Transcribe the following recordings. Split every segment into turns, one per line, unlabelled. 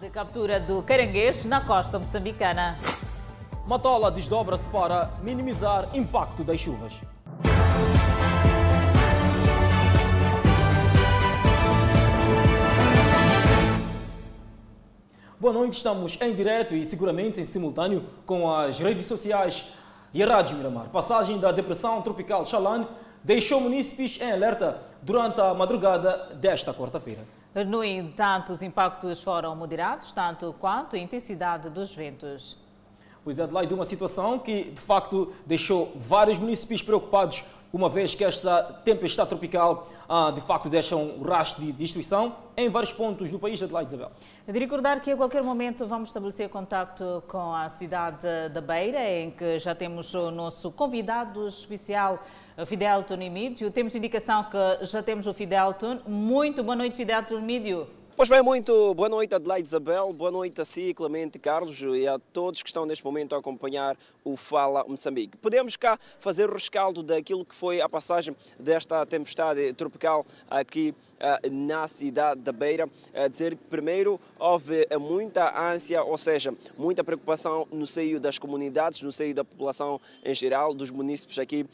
De captura do caranguejo na costa moçambicana.
Matola desdobra-se para minimizar impacto das chuvas. Boa noite, estamos em direto e seguramente em simultâneo com as redes sociais e a Rádio Miramar. Passagem da depressão tropical Xalane deixou munícipes em alerta durante a madrugada desta quarta-feira.
No entanto, os impactos foram moderados, tanto quanto a intensidade dos ventos.
Pois é, Adelaide, uma situação que de facto deixou vários municípios preocupados, uma vez que esta tempestade tropical ah, de facto deixa um rastro de destruição em vários pontos do país, Adelaide Isabel.
De recordar que a qualquer momento vamos estabelecer contato com a cidade da Beira, em que já temos o nosso convidado especial, Fidelton Emídio. Temos indicação que já temos o Fidelton. Muito boa noite, Fidelton Emídio.
Pois bem, muito boa noite Adelaide Isabel, boa noite a si, Clemente Carlos e a todos que estão neste momento a acompanhar o Fala Moçambique. Podemos cá fazer o rescaldo daquilo que foi a passagem desta tempestade tropical aqui na cidade da Beira. A dizer que primeiro houve muita ânsia, ou seja, muita preocupação no seio das comunidades, no seio da população em geral, dos municípios aqui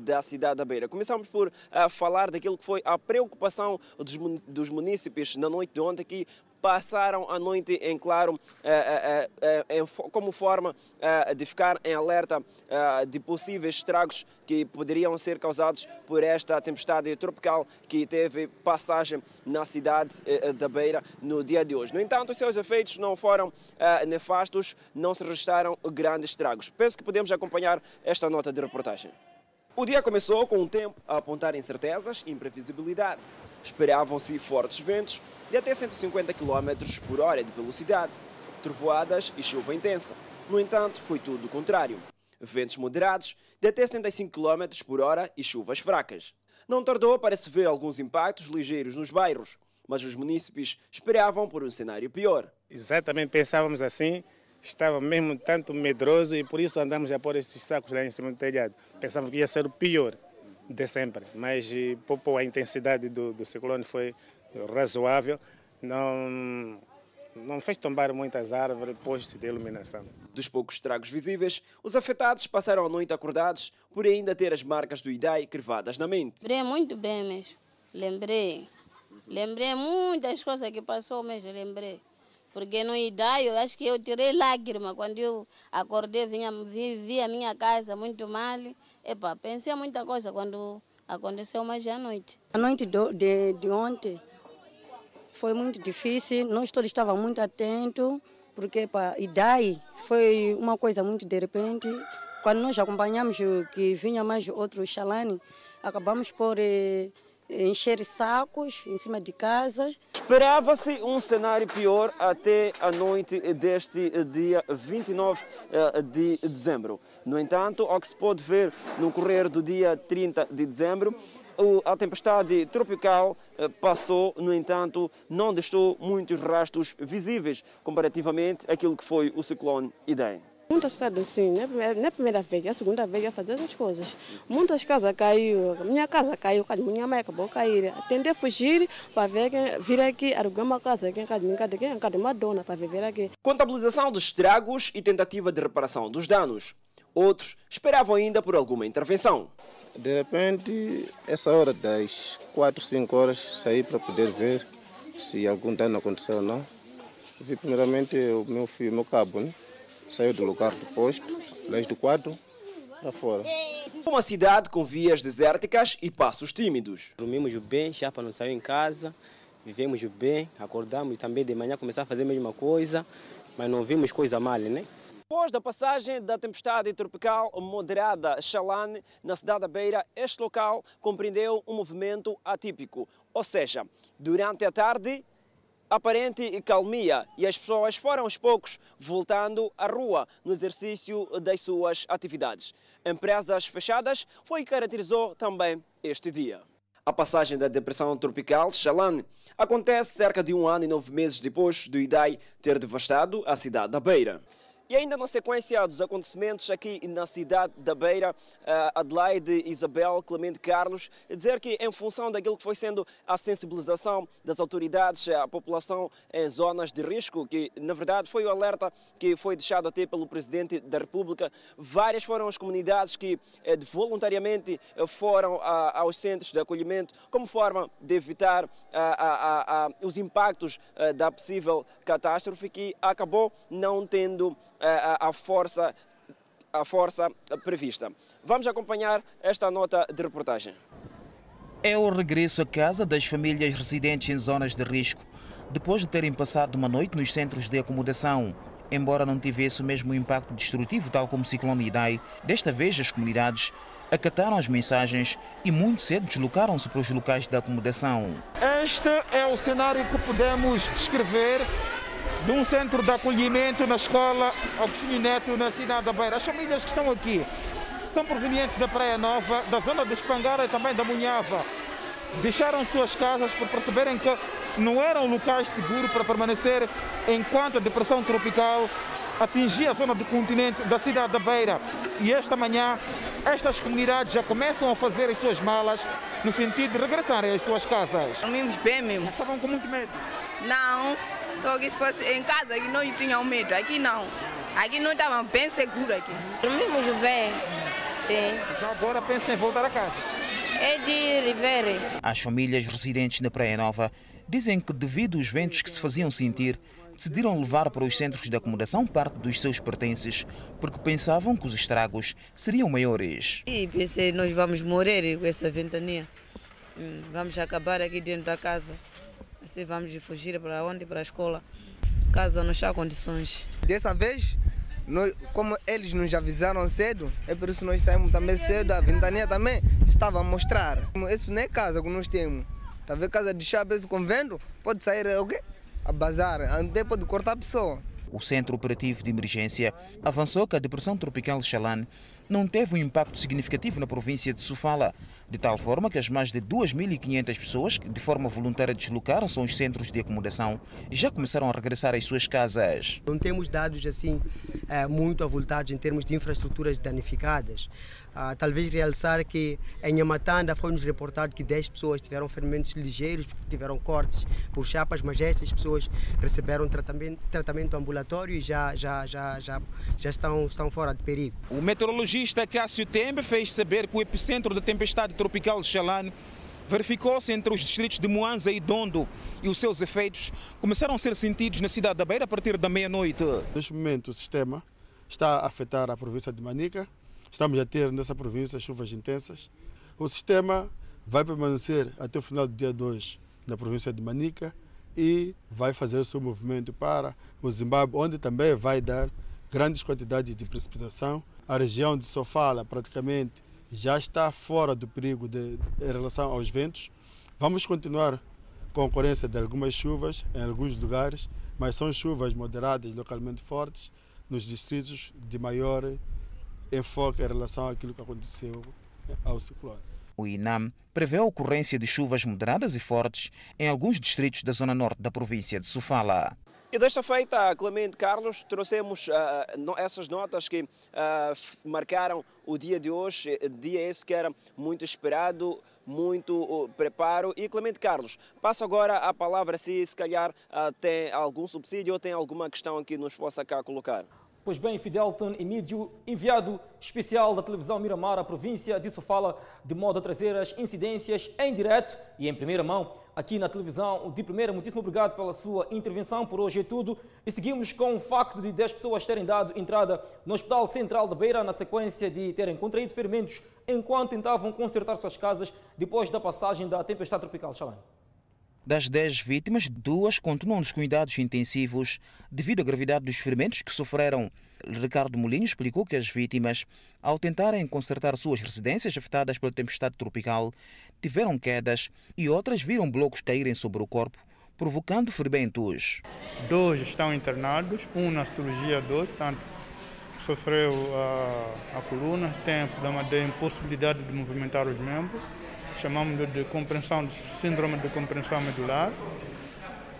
da cidade da Beira. Começamos por falar daquilo que foi a preocupação dos, dos municípios na noite de ontem aqui passaram a noite em claro eh, eh, eh, como forma de ficar em alerta de possíveis estragos que poderiam ser causados por esta tempestade tropical que teve passagem na cidade da Beira no dia de hoje. No entanto, os seus efeitos não foram nefastos, não se registraram grandes estragos. Penso que podemos acompanhar esta nota de reportagem. O dia começou com o tempo a apontar incertezas e imprevisibilidade. Esperavam-se fortes ventos de até 150 km por hora de velocidade, trovoadas e chuva intensa. No entanto, foi tudo o contrário. Ventos moderados de até 75 km por hora e chuvas fracas. Não tardou para se ver alguns impactos ligeiros nos bairros, mas os munícipes esperavam por um cenário pior.
Exatamente, pensávamos assim, estava mesmo tanto medroso e por isso andamos a pôr esses sacos lá em cima do telhado. Pensávamos que ia ser o pior de sempre, mas eh, pouco a intensidade do, do ciclone foi razoável, não, não fez tombar muitas árvores, postos de iluminação.
Dos poucos estragos visíveis, os afetados passaram a noite acordados por ainda ter as marcas do IDAI cravadas na mente.
Lembrei muito bem mesmo, lembrei. Lembrei muitas coisas que passou mesmo, lembrei. Porque no idade eu acho que eu tirei lágrima quando eu acordei, vinha, vi, vi a minha casa muito mal. Epa, pensei muita coisa quando aconteceu mais à noite.
A noite de, de, de ontem foi muito difícil, nós todos estávamos muito atentos, porque a idade foi uma coisa muito de repente. Quando nós acompanhamos que vinha mais outro chalane, acabamos por eh, encher sacos em cima de casas.
Esperava-se um cenário pior até a noite deste dia 29 eh, de dezembro. No entanto, ao que se pode ver no correr do dia 30 de dezembro, a tempestade tropical eh, passou, no entanto, não deixou muitos rastros visíveis comparativamente àquilo que foi o ciclone Idem.
Muito assustado, sim. Não é a primeira vez, é a segunda vez a fazer essas coisas. Muitas casas caiu, minha casa caiu, a minha mãe acabou de cair. Tentei fugir para ver quem vir aqui, alugar uma casa aqui em casa, casa, uma dona para viver aqui.
Contabilização dos estragos e tentativa de reparação dos danos. Outros esperavam ainda por alguma intervenção.
De repente, essa hora das 4, 5 horas, saí para poder ver se algum dano aconteceu ou não. Vi primeiramente o meu filho, meu cabo, né? saiu do lugar do posto, desde o quadro para fora.
Uma cidade com vias desérticas e passos tímidos.
Dormimos bem, chapa não saiu em casa, vivemos bem, acordamos e também de manhã começar a fazer a mesma coisa, mas não vimos coisa mal, né?
Depois da passagem da tempestade tropical moderada Xalane na cidade da Beira, este local compreendeu um movimento atípico. Ou seja, durante a tarde aparente calmia e as pessoas foram aos poucos voltando à rua no exercício das suas atividades. Empresas fechadas foi que caracterizou também este dia. A passagem da depressão tropical Xalane acontece cerca de um ano e nove meses depois do Idai ter devastado a cidade da Beira. E ainda na sequência dos acontecimentos aqui na cidade da Beira, eh, Adelaide Isabel Clemente Carlos, dizer que em função daquilo que foi sendo a sensibilização das autoridades à população em zonas de risco, que na verdade foi o alerta que foi deixado até pelo Presidente da República, várias foram as comunidades que eh, voluntariamente eh, foram aos centros de acolhimento como forma de evitar os impactos da possível catástrofe que acabou não tendo a, a força a força prevista. Vamos acompanhar esta nota de reportagem.
É o regresso a casa das famílias residentes em zonas de risco, depois de terem passado uma noite nos centros de acomodação. Embora não tivesse o mesmo impacto destrutivo, tal como o ciclone Idai, desta vez as comunidades acataram as mensagens e muito cedo deslocaram-se para os locais de acomodação.
Este é o cenário que podemos descrever de um centro de acolhimento na escola Agostinho Neto, na cidade da Beira. As famílias que estão aqui são provenientes da Praia Nova, da zona de Espangara e também da Munhava. Deixaram suas casas por perceberem que não eram locais seguros para permanecer enquanto a depressão tropical atingia a zona do continente da cidade da Beira. E esta manhã, estas comunidades já começam a fazer as suas malas no sentido de regressarem às suas casas.
Dormimos bem mesmo.
Estavam com muito medo?
Não, só que se fosse em casa que não tinham medo, aqui não. Aqui não estava bem seguro aqui.
Dormimos bem, sim.
Então agora pensam em voltar a casa?
É de Rivere.
As famílias residentes na Praia Nova dizem que devido aos ventos que se faziam sentir, decidiram levar para os centros de acomodação parte dos seus pertences, porque pensavam que os estragos seriam maiores.
E pensei, nós vamos morrer com essa ventania. Hum, vamos acabar aqui dentro da casa. Assim vamos fugir para onde? Para a escola. Casa não está condições.
Dessa vez, nós, como eles nos avisaram cedo, é por isso que nós saímos também cedo. A ventania também estava a mostrar. Isso não é casa que nós temos. Está a ver casa de chá, com vento, pode sair o quê? A bazar, até pode cortar a pessoa.
O Centro Operativo de Emergência avançou que a depressão tropical Xalan não teve um impacto significativo na província de Sofala, de tal forma que as mais de 2.500 pessoas que de forma voluntária deslocaram-se aos centros de acomodação já começaram a regressar às suas casas.
Não temos dados assim eh, muito avultados em termos de infraestruturas danificadas. Ah, talvez realçar que em Yamatanda foi-nos reportado que 10 pessoas tiveram ferimentos ligeiros, tiveram cortes por chapas, mas essas pessoas receberam tratamento, tratamento ambulatório e já, já, já, já, já estão, estão fora de perigo.
O meteorologista Cássio Tembe fez saber que o epicentro da tempestade tropical de Xalane verificou-se entre os distritos de Moanza e Dondo e os seus efeitos começaram a ser sentidos na cidade da Beira a partir da meia-noite.
Neste momento o sistema está a afetar a província de Manica, Estamos a ter nessa província chuvas intensas. O sistema vai permanecer até o final do dia 2 na província de Manica e vai fazer o seu movimento para o Zimbábue, onde também vai dar grandes quantidades de precipitação. A região de Sofala praticamente já está fora do perigo de, em relação aos ventos. Vamos continuar com a ocorrência de algumas chuvas em alguns lugares, mas são chuvas moderadas, localmente fortes, nos distritos de maior enfoque em relação àquilo que aconteceu ao ciclone.
O INAM prevê a ocorrência de chuvas moderadas e fortes em alguns distritos da zona norte da província de Sofala.
E desta feita, Clemente Carlos, trouxemos uh, essas notas que uh, marcaram o dia de hoje, dia esse que era muito esperado, muito uh, preparo. E Clemente Carlos, passo agora a palavra se se calhar tem algum subsídio ou tem alguma questão que nos possa cá colocar.
Pois bem, Fidelton Emídio, enviado especial da televisão Miramar à província de Sofala, de modo a trazer as incidências em direto e em primeira mão aqui na televisão de primeira. Muitíssimo obrigado pela sua intervenção. Por hoje é tudo. E seguimos com o facto de 10 pessoas terem dado entrada no Hospital Central de Beira na sequência de terem contraído ferimentos enquanto tentavam consertar suas casas depois da passagem da tempestade tropical Xalã.
Das 10 vítimas, duas continuam nos cuidados intensivos devido à gravidade dos ferimentos que sofreram. Ricardo Molinho explicou que as vítimas, ao tentarem consertar suas residências afetadas pela tempestade tropical, tiveram quedas e outras viram blocos caírem sobre o corpo, provocando ferimentos.
Dois estão internados, um na cirurgia do tanto sofreu a, a coluna, tem problema de impossibilidade de movimentar os membros chamamos de compreensão, de síndrome de compreensão medular.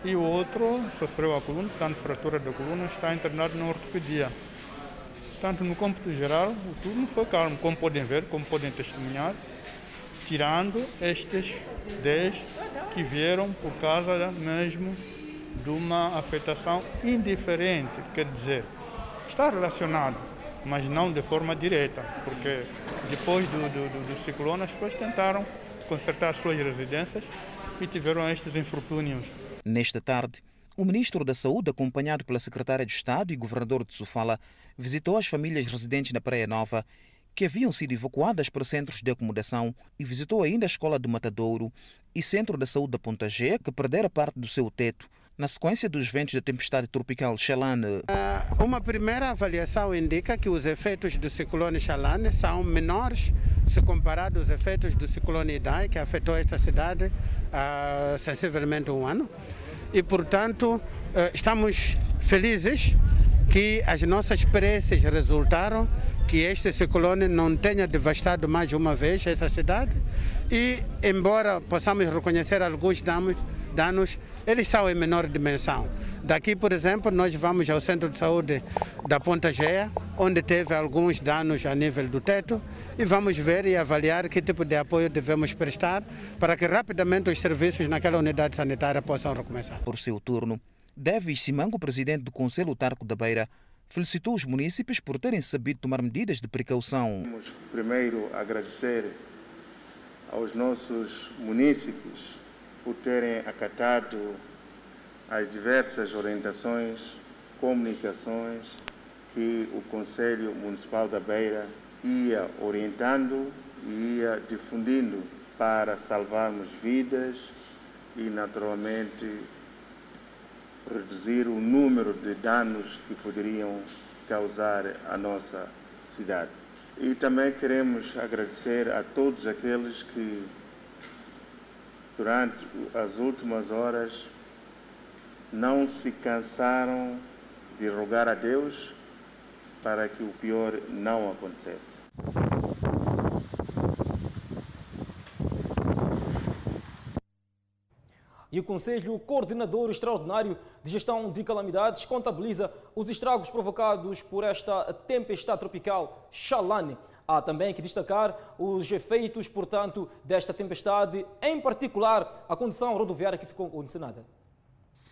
e o outro sofreu a coluna, portanto, fratura da coluna, está internado na ortopedia. Portanto, no cômputo geral, o turno foi calmo, como podem ver, como podem testemunhar, tirando estes 10 que vieram por causa mesmo de uma afetação indiferente, quer dizer, está relacionado, mas não de forma direta, porque depois do, do, do, do ciclone as pessoas tentaram consertar suas residências e tiveram estes infortúnios.
Nesta tarde, o ministro da Saúde, acompanhado pela secretária de Estado e governador de Sofala, visitou as famílias residentes na Praia Nova que haviam sido evacuadas para centros de acomodação e visitou ainda a escola do Matadouro e centro da saúde da Ponta G, que perdera parte do seu teto na sequência dos ventos da tempestade tropical Xalane.
Uma primeira avaliação indica que os efeitos do ciclone Xalane são menores se comparado aos efeitos do ciclone Idai, que afetou esta cidade há sensivelmente um ano. E, portanto, estamos felizes que as nossas preces resultaram que este ciclone não tenha devastado mais uma vez essa cidade e, embora possamos reconhecer alguns danos, danos eles são em menor dimensão. Daqui, por exemplo, nós vamos ao Centro de Saúde da Ponta Geia, onde teve alguns danos a nível do teto, e vamos ver e avaliar que tipo de apoio devemos prestar para que rapidamente os serviços naquela unidade sanitária possam recomeçar.
Por seu turno, Davis Simango, presidente do Conselho Tarco da Beira, felicitou os municípios por terem sabido tomar medidas de precaução.
Vamos primeiro agradecer aos nossos municípios por terem acatado as diversas orientações, comunicações que o Conselho Municipal da Beira ia orientando e ia difundindo para salvarmos vidas e, naturalmente, reduzir o número de danos que poderiam causar à nossa cidade. E também queremos agradecer a todos aqueles que, durante as últimas horas, não se cansaram de rogar a Deus para que o pior não acontecesse.
E o Conselho Coordenador Extraordinário de Gestão de Calamidades contabiliza os estragos provocados por esta tempestade tropical Xalane. Há também que destacar os efeitos, portanto, desta tempestade, em particular a condição rodoviária que ficou condicionada.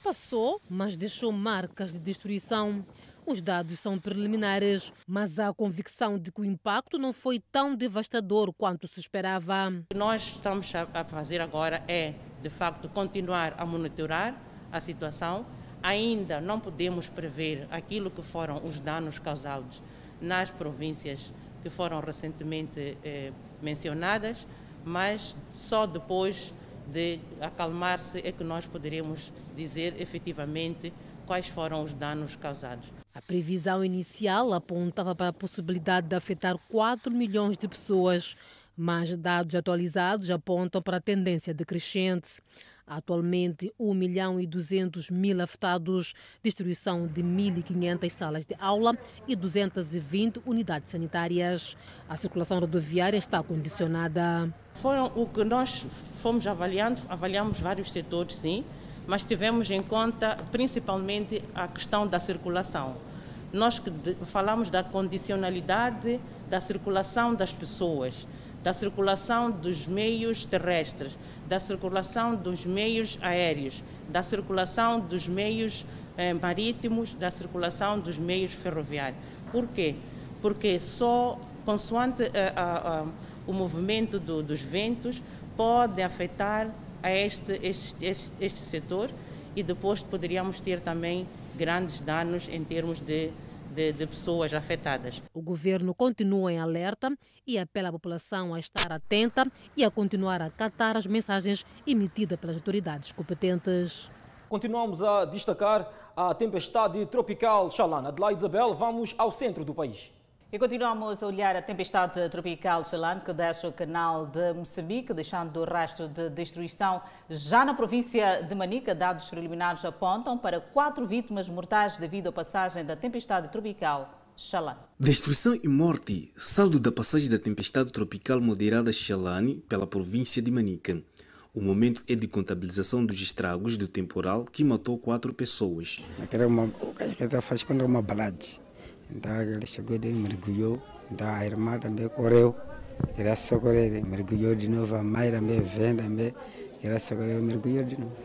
Passou, mas deixou marcas de destruição. Os dados são preliminares, mas há a convicção de que o impacto não foi tão devastador quanto se esperava.
O que nós estamos a fazer agora é, de facto, continuar a monitorar a situação. Ainda não podemos prever aquilo que foram os danos causados nas províncias que foram recentemente eh, mencionadas, mas só depois de acalmar-se é que nós poderemos dizer efetivamente quais foram os danos causados.
A previsão inicial apontava para a possibilidade de afetar 4 milhões de pessoas, mas dados atualizados apontam para a tendência decrescente. Atualmente, 1 milhão e 200 mil afetados, destruição de 1.500 salas de aula e 220 unidades sanitárias. A circulação rodoviária está condicionada.
Foram o que nós fomos avaliando, avaliamos vários setores, sim, mas tivemos em conta principalmente a questão da circulação. Nós falamos da condicionalidade da circulação das pessoas, da circulação dos meios terrestres, da circulação dos meios aéreos, da circulação dos meios eh, marítimos, da circulação dos meios ferroviários. Por quê? Porque só consoante eh, o movimento do, dos ventos pode afetar a este, este, este, este setor e depois poderíamos ter também grandes danos em termos de, de, de, pessoas afetadas.
O governo continua em alerta e apela à população a estar atenta e a continuar a acatar as mensagens emitidas pelas autoridades competentes.
Continuamos a destacar a tempestade tropical Xalana. Adelaide Isabel, vamos ao centro do país.
E continuamos a olhar a tempestade tropical Xalan, que deixa o canal de Moçambique, deixando o rastro de destruição já na província de Manica. Dados preliminares apontam para quatro vítimas mortais devido à passagem da tempestade tropical Xalan.
Destruição e morte, saldo da passagem da tempestade tropical moderada Xalane pela província de Manica. O momento é de contabilização dos estragos do temporal que matou quatro pessoas.
Aquela uma, o que está faz quando uma balade. Ele chegou e mergulhou. Então a irmã também correu. Queria socorrer, mergulhou de novo. A mãe também vem também. Queria socorrer, mergulhou de novo.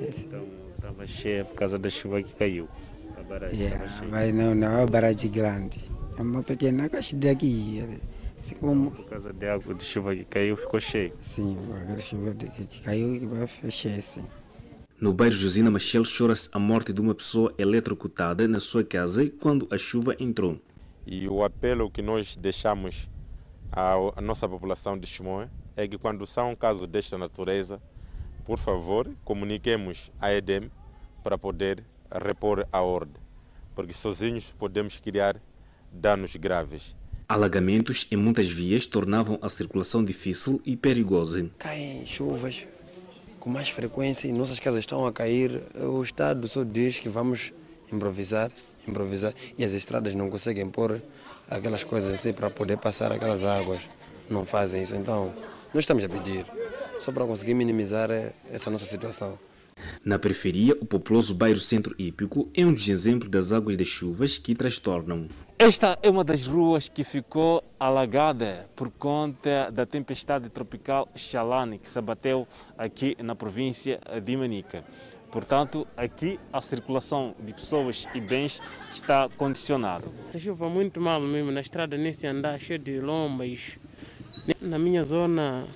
Esse. Então estava cheia por causa da chuva que caiu. A barragem
yeah, mas não, não é uma barragem grande. É uma pequena caixa daqui. Assim como...
Por causa da água de chuva que caiu, ficou cheio.
Sim, da chuva que caiu e vai fechar, sim.
No bairro Josina Machel chora-se a morte de uma pessoa eletrocutada na sua casa quando a chuva entrou.
E o apelo que nós deixamos à nossa população de Chimoé é que quando são casos desta natureza, por favor, comuniquemos à EDEM para poder repor a ordem, porque sozinhos podemos criar danos graves.
Alagamentos em muitas vias tornavam a circulação difícil e perigosa.
Caem chuvas com mais frequência e nossas casas estão a cair. O Estado só diz que vamos improvisar, improvisar e as estradas não conseguem pôr aquelas coisas assim para poder passar aquelas águas. Não fazem isso. Então, nós estamos a pedir só para conseguir minimizar essa nossa situação.
Na periferia, o populoso bairro Centro Hípico é um dos exemplos das águas de chuvas que transtornam.
Esta é uma das ruas que ficou alagada por conta da tempestade tropical Xalane, que se abateu aqui na província de Manica. Portanto, aqui a circulação de pessoas e bens está condicionada.
A chuva muito mal mesmo, na estrada nem se andar, cheio de lombas. Na minha zona,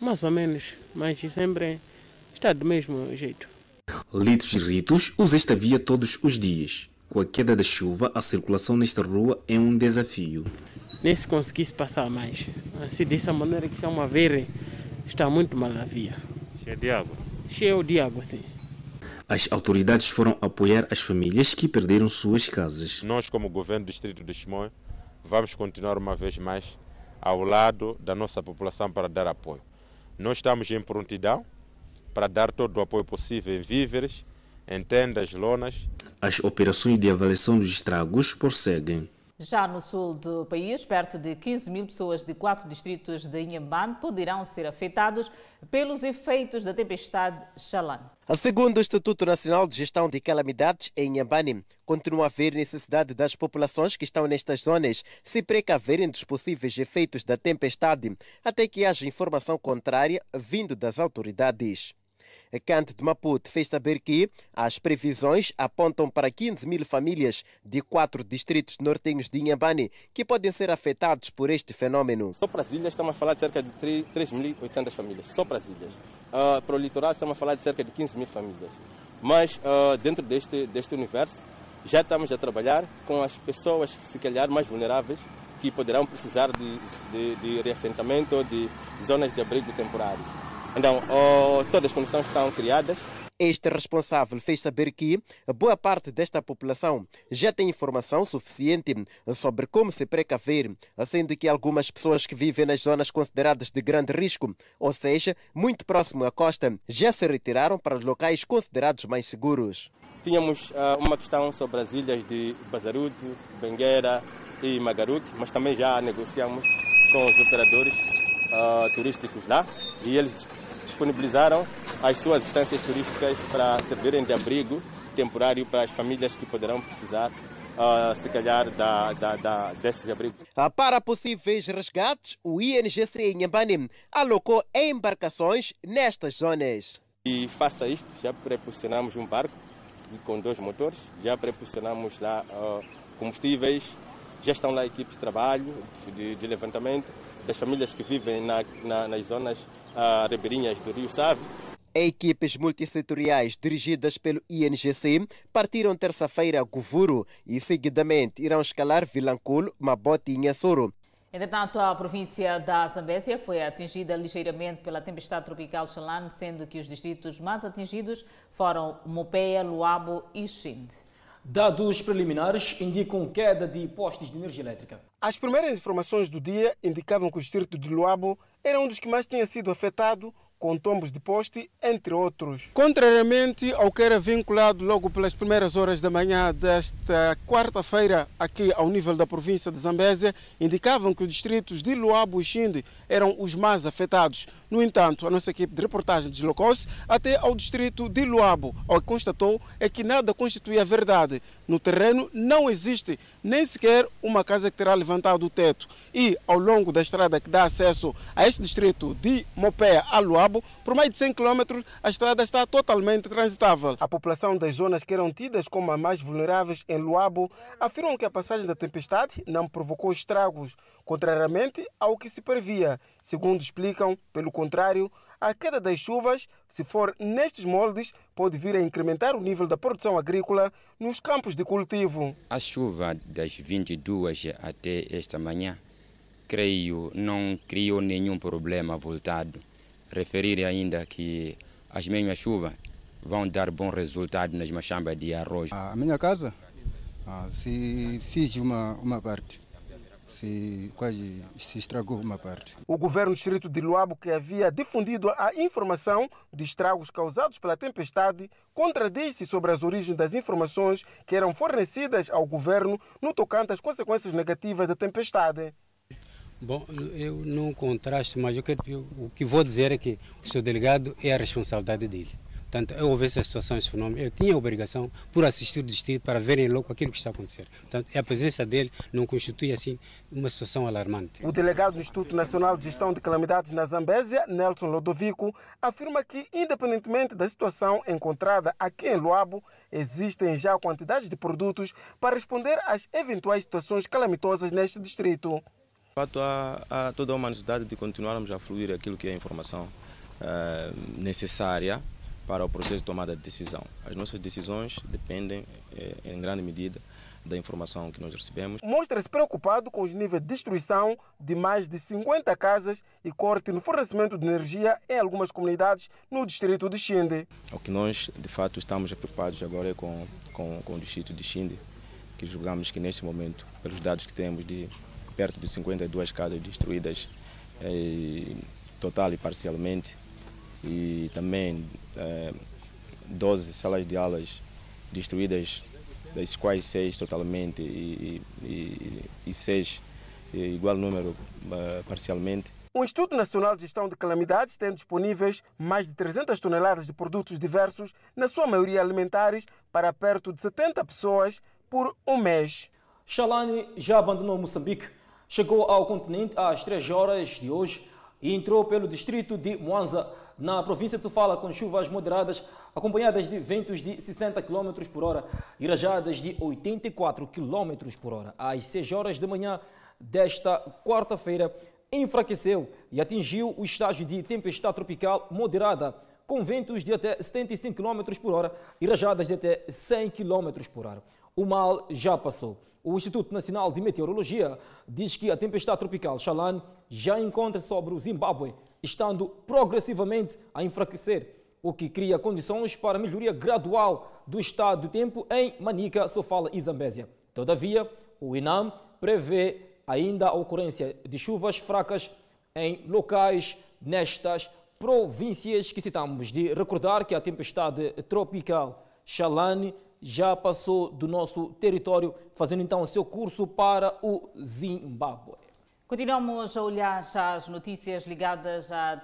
mais ou menos, mas sempre está do mesmo jeito.
Litos e Ritos usa esta via todos os dias. Com a queda da chuva, a circulação nesta rua é um desafio.
Nem se conseguisse passar mais. Assim, dessa maneira que estão a ver, está muito mal a via.
Cheio de água?
Cheio de água, sim.
As autoridades foram apoiar as famílias que perderam suas casas.
Nós, como governo do distrito de Chimoio, vamos continuar uma vez mais ao lado da nossa população para dar apoio. Nós estamos em prontidão para dar todo o apoio possível em víveres, em tendas, lonas.
As operações de avaliação dos estragos prosseguem.
Já no sul do país, perto de 15 mil pessoas de quatro distritos de Inhambane poderão ser afetados pelos efeitos da tempestade Xalane.
Segundo o Instituto Nacional de Gestão de Calamidades em Inhambane, continua a haver necessidade das populações que estão nestas zonas se precaverem dos possíveis efeitos da tempestade, até que haja informação contrária vindo das autoridades. Cante de Maputo fez saber que as previsões apontam para 15 mil famílias de quatro distritos nortenhos de Inhambane que podem ser afetados por este fenômeno.
Só para as ilhas estamos a falar de cerca de 3.800 famílias, só para as ilhas. Uh, para o litoral estamos a falar de cerca de 15 mil famílias. Mas uh, dentro deste, deste universo já estamos a trabalhar com as pessoas, se calhar, mais vulneráveis que poderão precisar de, de, de reassentamento ou de zonas de abrigo temporário. Então, oh, todas as condições estão criadas.
Este responsável fez saber que boa parte desta população já tem informação suficiente sobre como se precaver, sendo que algumas pessoas que vivem nas zonas consideradas de grande risco, ou seja, muito próximo à costa, já se retiraram para locais considerados mais seguros.
Tínhamos uh, uma questão sobre as ilhas de Bazarudo, Bengueira e Magaruque, mas também já negociamos com os operadores uh, turísticos lá e eles disponibilizaram as suas instâncias turísticas para servirem de abrigo temporário para as famílias que poderão precisar, uh, se calhar, da, da, da, desses abrigos.
Para possíveis resgates, o INGC em Nhambane alocou embarcações nestas zonas.
E face a isto, já preposicionamos um barco com dois motores, já preposicionamos lá uh, combustíveis, já estão lá equipes de trabalho, de, de levantamento, das famílias que vivem na, na, nas zonas uh, ribeirinhas do Rio Save.
Equipes multissetoriais dirigidas pelo INGC partiram terça-feira a Guvuro e seguidamente irão escalar Vilanculo, Mabote e Inhassoro.
Entretanto, a província da Zambésia foi atingida ligeiramente pela tempestade tropical Xalane, sendo que os distritos mais atingidos foram Mopeia, Luabo e Xinde.
Dados preliminares indicam queda de postes de energia elétrica.
As primeiras informações do dia indicavam que o distrito de Luabo era um dos que mais tinha sido afetado com tombos de poste, entre outros. Contrariamente ao que era vinculado logo pelas primeiras horas da manhã desta quarta-feira aqui ao nível da província de Zambésia, indicavam que os distritos de Luabo e Xinde eram os mais afetados. No entanto, a nossa equipe de reportagem deslocou-se até ao distrito de Luabo. O que constatou é que nada constituía verdade. No terreno não existe nem sequer uma casa que terá levantado o teto. E ao longo da estrada que dá acesso a este distrito de Mopé a Luabo, por mais de 100 km, a estrada está totalmente transitável. A população das zonas que eram tidas como as mais vulneráveis em Luabo afirmam que a passagem da tempestade não provocou estragos, contrariamente ao que se previa. Segundo explicam, pelo contrário, a queda das chuvas, se for nestes moldes, pode vir a incrementar o nível da produção agrícola nos campos de cultivo.
A chuva das 22 até esta manhã, creio, não criou nenhum problema voltado referir ainda que as mesmas chuvas vão dar bom resultado nas machambas de arroz.
A minha casa ah, se fiz uma, uma parte, se quase se estragou uma parte.
O governo do distrito de Luabo, que havia difundido a informação de estragos causados pela tempestade, contradiz-se sobre as origens das informações que eram fornecidas ao governo no tocante às consequências negativas da tempestade.
Bom, eu não contrasto, mas o que, o que vou dizer é que o seu delegado é a responsabilidade dele. Portanto, eu ouvi essa situação, esse fenômeno, eu tinha a obrigação, por assistir o distrito, para verem logo aquilo que está a acontecer. Portanto, a presença dele não constitui, assim, uma situação alarmante.
O delegado do Instituto Nacional de Gestão de Calamidades na Zambésia, Nelson Lodovico, afirma que, independentemente da situação encontrada aqui em Luabo, existem já quantidades de produtos para responder às eventuais situações calamitosas neste distrito
fato, há, há, toda uma necessidade de continuarmos a fluir aquilo que é a informação uh, necessária para o processo de tomada de decisão. As nossas decisões dependem, eh, em grande medida, da informação que nós recebemos.
Mostra-se preocupado com os níveis de destruição de mais de 50 casas e corte no fornecimento de energia em algumas comunidades no distrito de Xinde.
O que nós, de fato, estamos preocupados agora é com, com, com o distrito de Xinde, que julgamos que neste momento, pelos dados que temos de perto de 52 casas destruídas eh, total e parcialmente e também eh, 12 salas de aulas destruídas, das quais seis totalmente e, e, e seis igual número uh, parcialmente.
O Instituto Nacional de Gestão de Calamidades tem disponíveis mais de 300 toneladas de produtos diversos, na sua maioria alimentares, para perto de 70 pessoas por um mês.
Shalani já abandonou Moçambique chegou ao continente às 3 horas de hoje e entrou pelo distrito de Mwanza, na província de Sofala, com chuvas moderadas, acompanhadas de ventos de 60 km por hora e rajadas de 84 km por hora. Às 6 horas da manhã desta quarta-feira, enfraqueceu e atingiu o estágio de tempestade tropical moderada, com ventos de até 75 km por hora e rajadas de até 100 km por hora. O mal já passou. O Instituto Nacional de Meteorologia diz que a tempestade tropical Shalan já encontra sobre o Zimbábue, estando progressivamente a enfraquecer, o que cria condições para melhoria gradual do estado do tempo em Manica, Sofala e Zambésia. Todavia, o INAM prevê ainda a ocorrência de chuvas fracas em locais nestas províncias que citamos. De recordar que a tempestade tropical Shalane já passou do nosso território, fazendo então o seu curso para o Zimbábue.
Continuamos a olhar as notícias ligadas à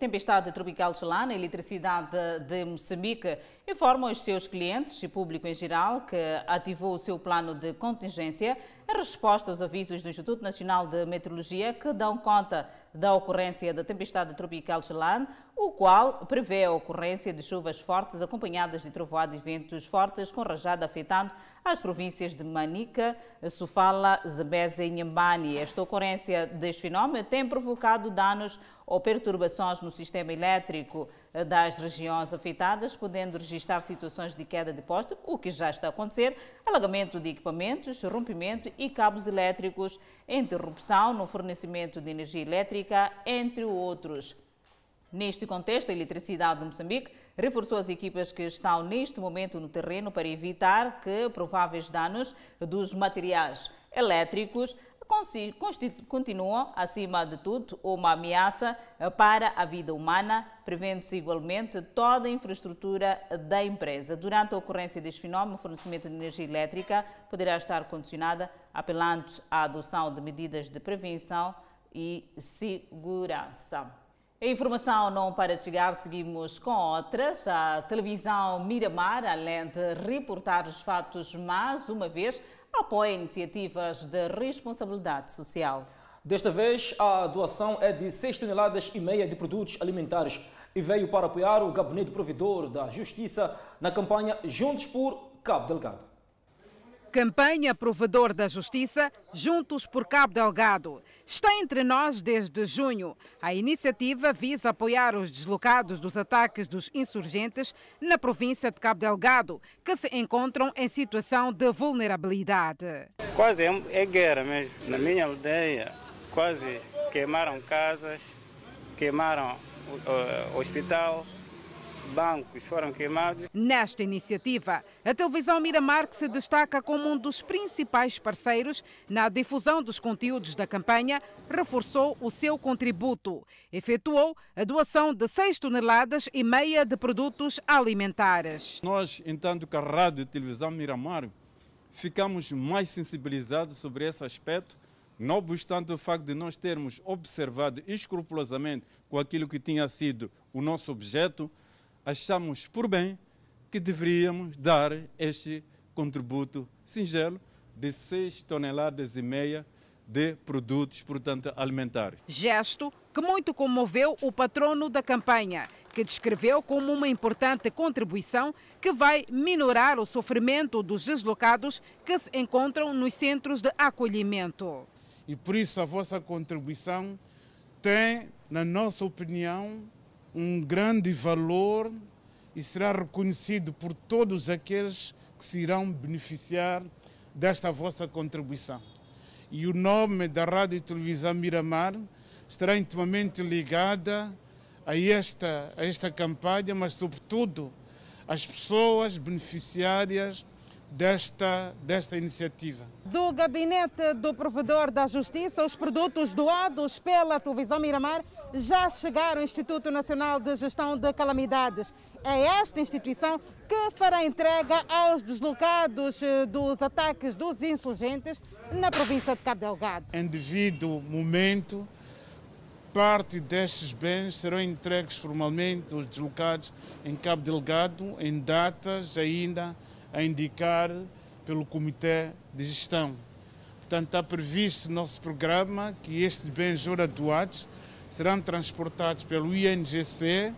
tempestade tropical Chelana. A eletricidade de Moçambique informa os seus clientes e público em geral que ativou o seu plano de contingência em resposta aos avisos do Instituto Nacional de Meteorologia que dão conta da ocorrência da tempestade tropical Chelan, o qual prevê a ocorrência de chuvas fortes acompanhadas de trovoadas e ventos fortes com rajada afetando as províncias de Manica, Sofala, Zambésia e Nhambani. Esta ocorrência deste fenómeno tem provocado danos ou perturbações no sistema elétrico das regiões afetadas, podendo registrar situações de queda de poste, o que já está a acontecer, alagamento de equipamentos, rompimento e cabos elétricos, interrupção no fornecimento de energia elétrica, entre outros. Neste contexto, a Eletricidade de Moçambique reforçou as equipas que estão neste momento no terreno para evitar que prováveis danos dos materiais elétricos continuam, acima de tudo, uma ameaça para a vida humana, prevendo-se igualmente toda a infraestrutura da empresa. Durante a ocorrência deste fenómeno, o fornecimento de energia elétrica poderá estar condicionada, apelando à adoção de medidas de prevenção e segurança. A informação não para chegar, seguimos com outras. A televisão Miramar, além de reportar os fatos mais uma vez, apoia iniciativas de responsabilidade social.
Desta vez, a doação é de 6 toneladas e meia de produtos alimentares e veio para apoiar o Gabinete Provedor da Justiça na campanha Juntos por Cabo Delgado.
Campanha Provedor da Justiça, Juntos por Cabo Delgado. Está entre nós desde junho. A iniciativa visa apoiar os deslocados dos ataques dos insurgentes na província de Cabo Delgado, que se encontram em situação de vulnerabilidade.
Quase é, é guerra mesmo. Na minha aldeia, quase queimaram casas, queimaram o, o hospital bancos foram queimados.
Nesta iniciativa, a televisão Miramar se destaca como um dos principais parceiros na difusão dos conteúdos da campanha, reforçou o seu contributo. Efetuou a doação de 6 toneladas e meia de produtos alimentares.
Nós, entanto, que a rádio e televisão Miramar, ficamos mais sensibilizados sobre esse aspecto não obstante o facto de nós termos observado escrupulosamente com aquilo que tinha sido o nosso objeto, achamos por bem que deveríamos dar este contributo singelo de 6 toneladas e meia de produtos, portanto, alimentares.
Gesto que muito comoveu o patrono da campanha, que descreveu como uma importante contribuição que vai minorar o sofrimento dos deslocados que se encontram nos centros de acolhimento.
E por isso a vossa contribuição tem, na nossa opinião, um grande valor e será reconhecido por todos aqueles que se irão beneficiar desta vossa contribuição. E o nome da Rádio e Televisão Miramar estará intimamente ligada a esta, a esta campanha, mas sobretudo às pessoas beneficiárias desta, desta iniciativa.
Do gabinete do provedor da Justiça, os produtos doados pela televisão Miramar já chegaram ao Instituto Nacional de Gestão de Calamidades. É esta instituição que fará entrega aos deslocados eh, dos ataques dos insurgentes na província de Cabo Delgado.
Em devido momento, parte destes bens serão entregues formalmente aos deslocados em Cabo Delgado em datas ainda a indicar pelo Comitê de Gestão. Portanto, está previsto no nosso programa que estes bens ora doados serão transportados pelo INGC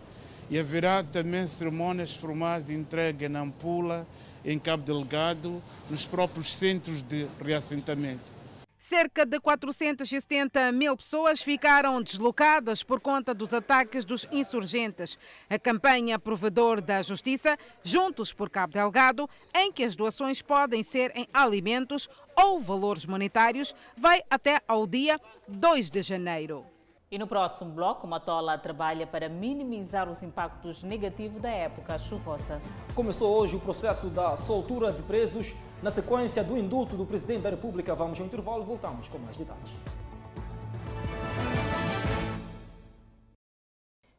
e haverá também cerimônias formais de entrega na Ampula, em Cabo Delgado, nos próprios centros de reassentamento.
Cerca de 470 mil pessoas ficaram deslocadas por conta dos ataques dos insurgentes. A campanha Provedor da Justiça, Juntos por Cabo Delgado, em que as doações podem ser em alimentos ou valores monetários, vai até ao dia 2 de janeiro.
E no próximo bloco, Matola trabalha para minimizar os impactos negativos da época chuvosa.
Começou hoje o processo da soltura de presos. Na sequência do indulto do Presidente da República, vamos ao intervalo e voltamos com mais detalhes.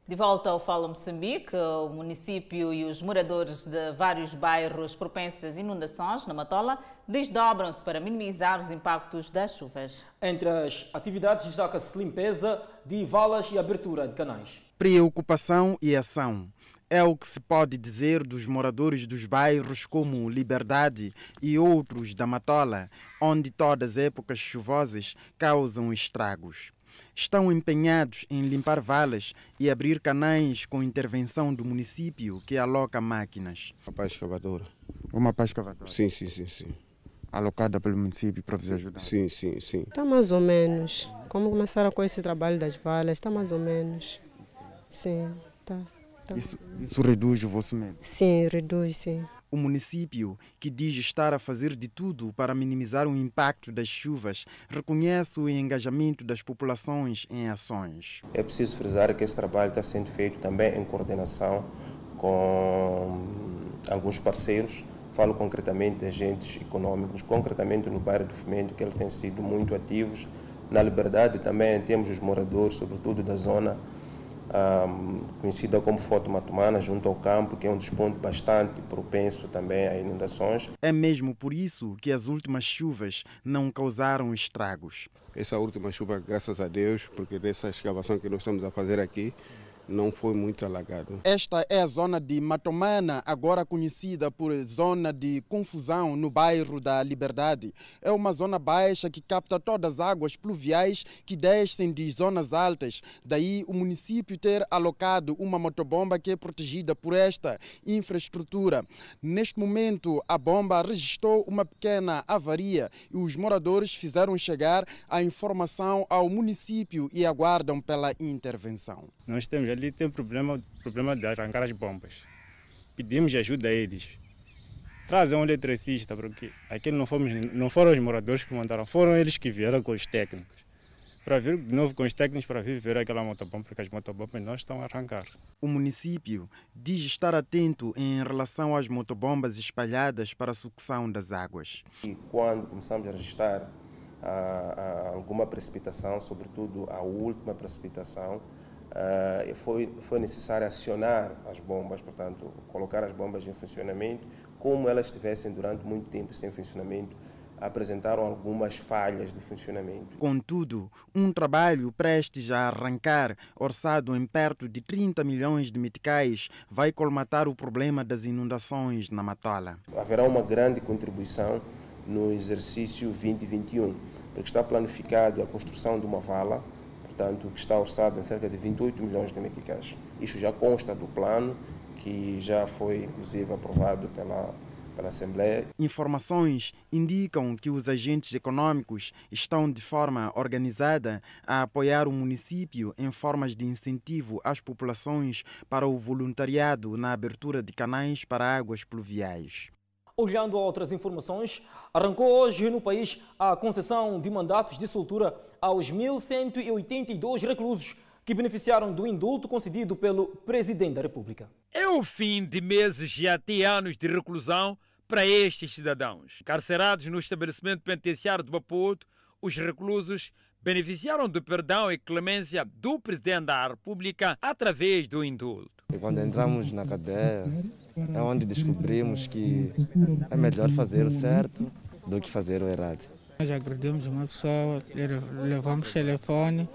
De volta ao Fala Moçambique, o município e os moradores de vários bairros propensos às inundações na Matola desdobram-se para minimizar os impactos das chuvas.
Entre as atividades destaca-se limpeza de valas e abertura de canais.
Preocupação e ação. É o que se pode dizer dos moradores dos bairros como Liberdade e outros da Matola, onde todas as épocas chuvosas causam estragos estão empenhados em limpar valas e abrir canais com intervenção do município que aloca máquinas.
Uma pá escavadora.
Uma pá escavadora?
Sim, sim, sim, sim.
Alocada pelo município para vos ajudar?
Sim, sim, sim.
Está mais ou menos. Como começaram com esse trabalho das valas, está mais ou menos. Sim, está.
Tá. Isso, isso reduz o vosso medo?
Sim, reduz, sim.
O município, que diz estar a fazer de tudo para minimizar o impacto das chuvas, reconhece o engajamento das populações em ações.
É preciso frisar que esse trabalho está sendo feito também em coordenação com alguns parceiros falo concretamente de agentes econômicos, concretamente no bairro do Fomento, que eles têm sido muito ativos. Na Liberdade também temos os moradores, sobretudo da zona um, conhecida como Foto Matumana, junto ao campo, que é um dos pontos bastante propenso também a inundações.
É mesmo por isso que as últimas chuvas não causaram estragos.
Essa última chuva, graças a Deus, porque dessa escavação que nós estamos a fazer aqui, não foi muito alagado.
Esta é a zona de Matomana, agora conhecida por zona de confusão no bairro da Liberdade. É uma zona baixa que capta todas as águas pluviais que descem de zonas altas. Daí o município ter alocado uma motobomba que é protegida por esta infraestrutura. Neste momento, a bomba registrou uma pequena avaria e os moradores fizeram chegar a informação ao município e aguardam pela intervenção.
Nós temos ali tem problema, problema de arrancar as bombas. Pedimos ajuda a eles. Trazem um eletricista, porque aqui não, fomos, não foram os moradores que mandaram, foram eles que vieram com os técnicos. Para vir de novo com os técnicos para vir ver aquela motobomba, porque as motobombas não estão a arrancar.
O município diz estar atento em relação às motobombas espalhadas para a sucção das águas.
E quando começamos a registrar a, a, alguma precipitação, sobretudo a última precipitação, Uh, foi, foi necessário acionar as bombas, portanto, colocar as bombas em funcionamento, como elas estivessem durante muito tempo sem funcionamento, apresentaram algumas falhas de funcionamento.
Contudo, um trabalho prestes a arrancar, orçado em perto de 30 milhões de meticais, vai colmatar o problema das inundações na Matola.
Haverá uma grande contribuição no exercício 2021, porque está planificado a construção de uma vala portanto, que está orçado em cerca de 28 milhões de meticais. Isto já consta do plano, que já foi inclusive aprovado pela, pela Assembleia.
Informações indicam que os agentes econômicos estão de forma organizada a apoiar o município em formas de incentivo às populações para o voluntariado na abertura de canais para águas pluviais.
Olhando a outras informações, arrancou hoje no país a concessão de mandatos de soltura aos 1.182 reclusos que beneficiaram do indulto concedido pelo Presidente da República.
É o fim de meses e até anos de reclusão para estes cidadãos. Carcerados no estabelecimento penitenciário de Maputo, os reclusos beneficiaram do perdão e clemência do Presidente da República através do indulto.
E quando entramos na cadeia, é onde descobrimos que é melhor fazer o certo do que fazer o errado.
Nós agredimos uma pessoa, levamos telefone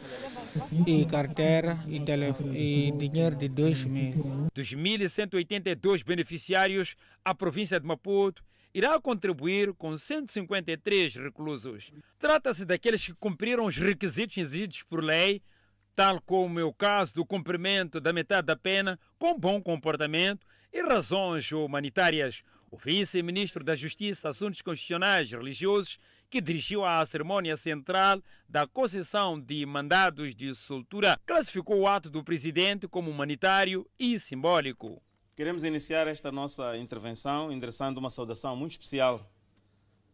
e carteira e, e dinheiro de 2 mil.
Dos 1.182 beneficiários, a província de Maputo irá contribuir com 153 reclusos. Trata-se daqueles que cumpriram os requisitos exigidos por lei, tal como é o caso do cumprimento da metade da pena com bom comportamento e razões humanitárias. O vice-ministro da Justiça, Assuntos Constitucionais e Religiosos, que dirigiu a cerimônia central da concessão de mandados de soltura, classificou o ato do presidente como humanitário e simbólico.
Queremos iniciar esta nossa intervenção endereçando uma saudação muito especial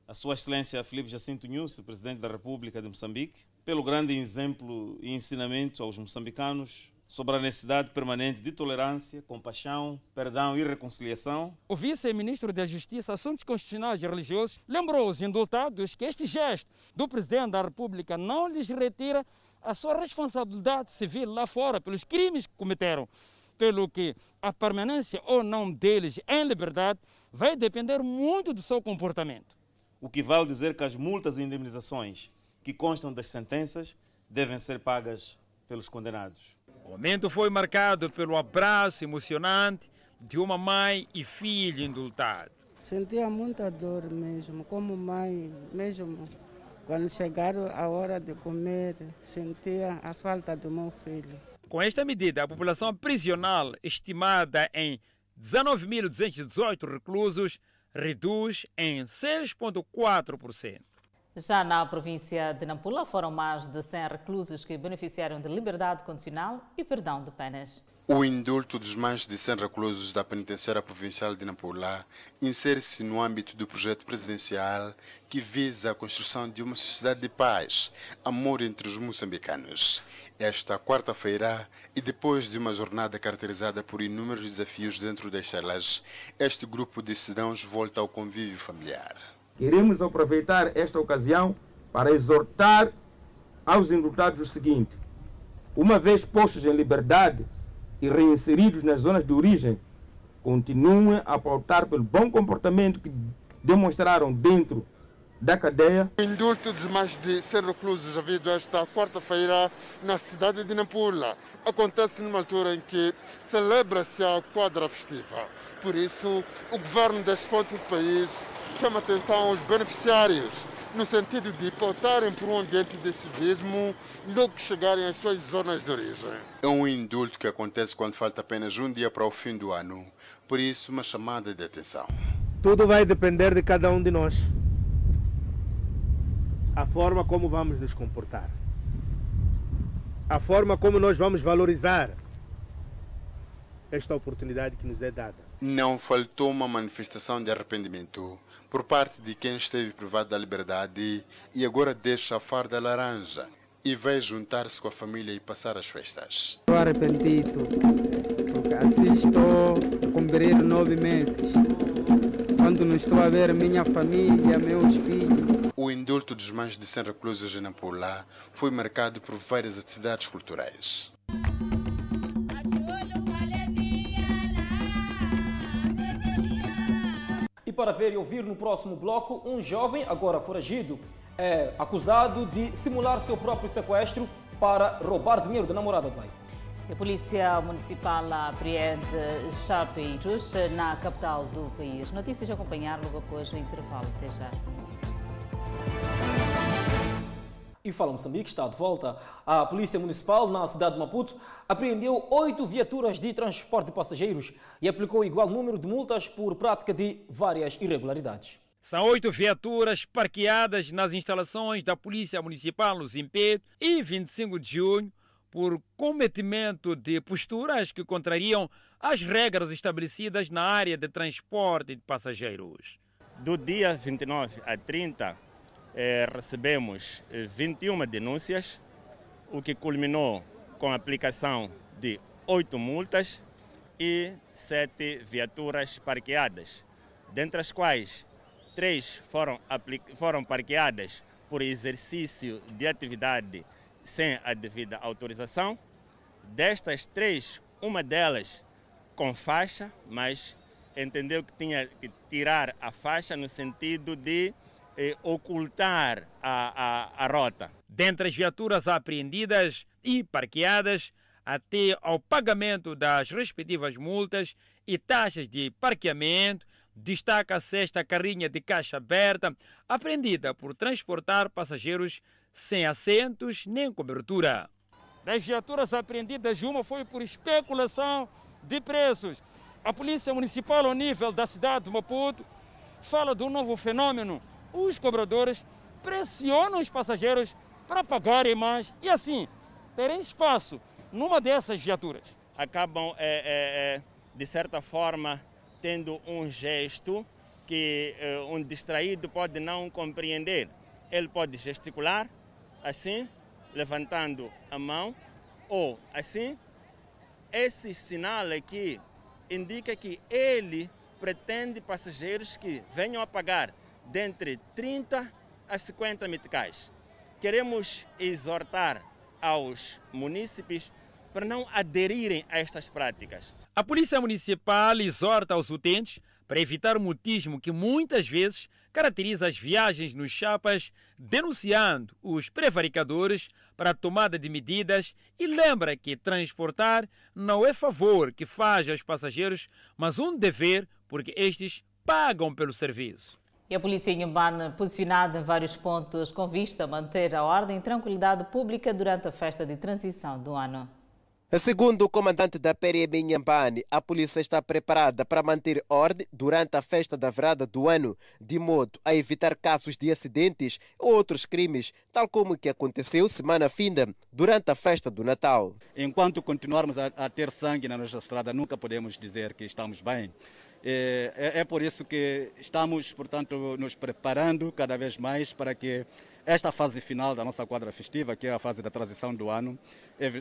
à Sua Excelência Filipe Jacinto Nunes, Presidente da República de Moçambique, pelo grande exemplo e ensinamento aos moçambicanos sobre a necessidade permanente de tolerância, compaixão, perdão e reconciliação.
O vice-ministro da Justiça, Assuntos Constitucionais e Religiosos lembrou os indultados que este gesto do presidente da República não lhes retira a sua responsabilidade civil lá fora pelos crimes que cometeram, pelo que a permanência ou não deles em liberdade vai depender muito do seu comportamento.
O que vale dizer que as multas e indemnizações que constam das sentenças devem ser pagas pelos condenados.
O momento foi marcado pelo abraço emocionante de uma mãe e filho indultado.
Sentia muita dor mesmo, como mãe, mesmo quando chegaram a hora de comer, sentia a falta do meu filho.
Com esta medida, a população prisional, estimada em 19.218 reclusos, reduz em 6,4%.
Já na província de Nampula, foram mais de 100 reclusos que beneficiaram de liberdade condicional e perdão de penas.
O indulto dos mais de 100 reclusos da penitenciária provincial de Nampula insere-se no âmbito do projeto presidencial que visa a construção de uma sociedade de paz, amor entre os moçambicanos. Esta quarta-feira, e depois de uma jornada caracterizada por inúmeros desafios dentro das celas, este grupo de cidadãos volta ao convívio familiar.
Queremos aproveitar esta ocasião para exortar aos indultados o seguinte: uma vez postos em liberdade, e reinseridos nas zonas de origem continuem a pautar pelo bom comportamento que demonstraram dentro da cadeia.
O indulto dos mais de 100 reclusos havido esta quarta-feira na cidade de Nampula acontece numa altura em que celebra-se a quadra festiva. Por isso, o governo deste ponto do país chama atenção aos beneficiários no sentido de pautarem por um ambiente de civismo logo que chegarem às suas zonas de origem.
É um indulto que acontece quando falta apenas um dia para o fim do ano. Por isso, uma chamada de atenção.
Tudo vai depender de cada um de nós. A forma como vamos nos comportar. A forma como nós vamos valorizar esta oportunidade que nos é dada.
Não faltou uma manifestação de arrependimento por parte de quem esteve privado da liberdade e agora deixa a farda laranja e vai juntar-se com a família e passar as festas.
Estou arrependido, porque assim estou a cumprir nove meses, quando não estou a ver minha família, meus filhos.
O indulto dos mais de 100 reclusos em Nampula foi marcado por várias atividades culturais.
E para ver e ouvir no próximo bloco, um jovem, agora foragido, é acusado de simular seu próprio sequestro para roubar dinheiro da namorada do pai.
A Polícia Municipal apreende chapeiros na capital do país. Notícias a acompanhar logo após o intervalo. Até já.
E Fala Moçambique está de volta. A Polícia Municipal na cidade de Maputo apreendeu oito viaturas de transporte de passageiros e aplicou igual número de multas por prática de várias irregularidades.
São oito viaturas parqueadas nas instalações da Polícia Municipal no Zimpeto e 25 de junho por cometimento de posturas que contrariam as regras estabelecidas na área de transporte de passageiros.
Do dia 29 a 30, eh, recebemos 21 denúncias, o que culminou com a aplicação de oito multas e sete viaturas parqueadas, dentre as quais três foram, foram parqueadas por exercício de atividade sem a devida autorização. Destas três, uma delas com faixa, mas entendeu que tinha que tirar a faixa no sentido de eh, ocultar a, a, a rota.
Dentre as viaturas apreendidas e parqueadas, até ao pagamento das respectivas multas e taxas de parqueamento, destaca-se esta carrinha de caixa aberta, apreendida por transportar passageiros sem assentos nem cobertura.
Das viaturas apreendidas, uma foi por especulação de preços. A Polícia Municipal, ao nível da cidade de Maputo, fala de um novo fenômeno. Os cobradores pressionam os passageiros para pagarem mais e assim terem espaço numa dessas viaturas.
Acabam, é, é, é, de certa forma, tendo um gesto que é, um distraído pode não compreender. Ele pode gesticular assim, levantando a mão, ou assim. Esse sinal aqui indica que ele pretende passageiros que venham a pagar dentre 30 a 50 meticais. Queremos exortar aos munícipes para não aderirem a estas práticas.
A Polícia Municipal exorta aos utentes para evitar o mutismo que muitas vezes caracteriza as viagens nos chapas, denunciando os prevaricadores para a tomada de medidas e lembra que transportar não é favor que faz aos passageiros, mas um dever porque estes pagam pelo serviço.
E a polícia Inhambane posicionada em vários pontos com vista a manter a ordem e tranquilidade pública durante a festa de transição do ano.
Segundo o comandante da PRM Inhambane, a polícia está preparada para manter ordem durante a festa da virada do ano, de modo a evitar casos de acidentes ou outros crimes, tal como o que aconteceu semana finda durante a festa do Natal.
Enquanto continuarmos a, a ter sangue na nossa estrada, nunca podemos dizer que estamos bem. É, é, é por isso que estamos, portanto, nos preparando cada vez mais para que esta fase final da nossa quadra festiva, que é a fase da transição do ano,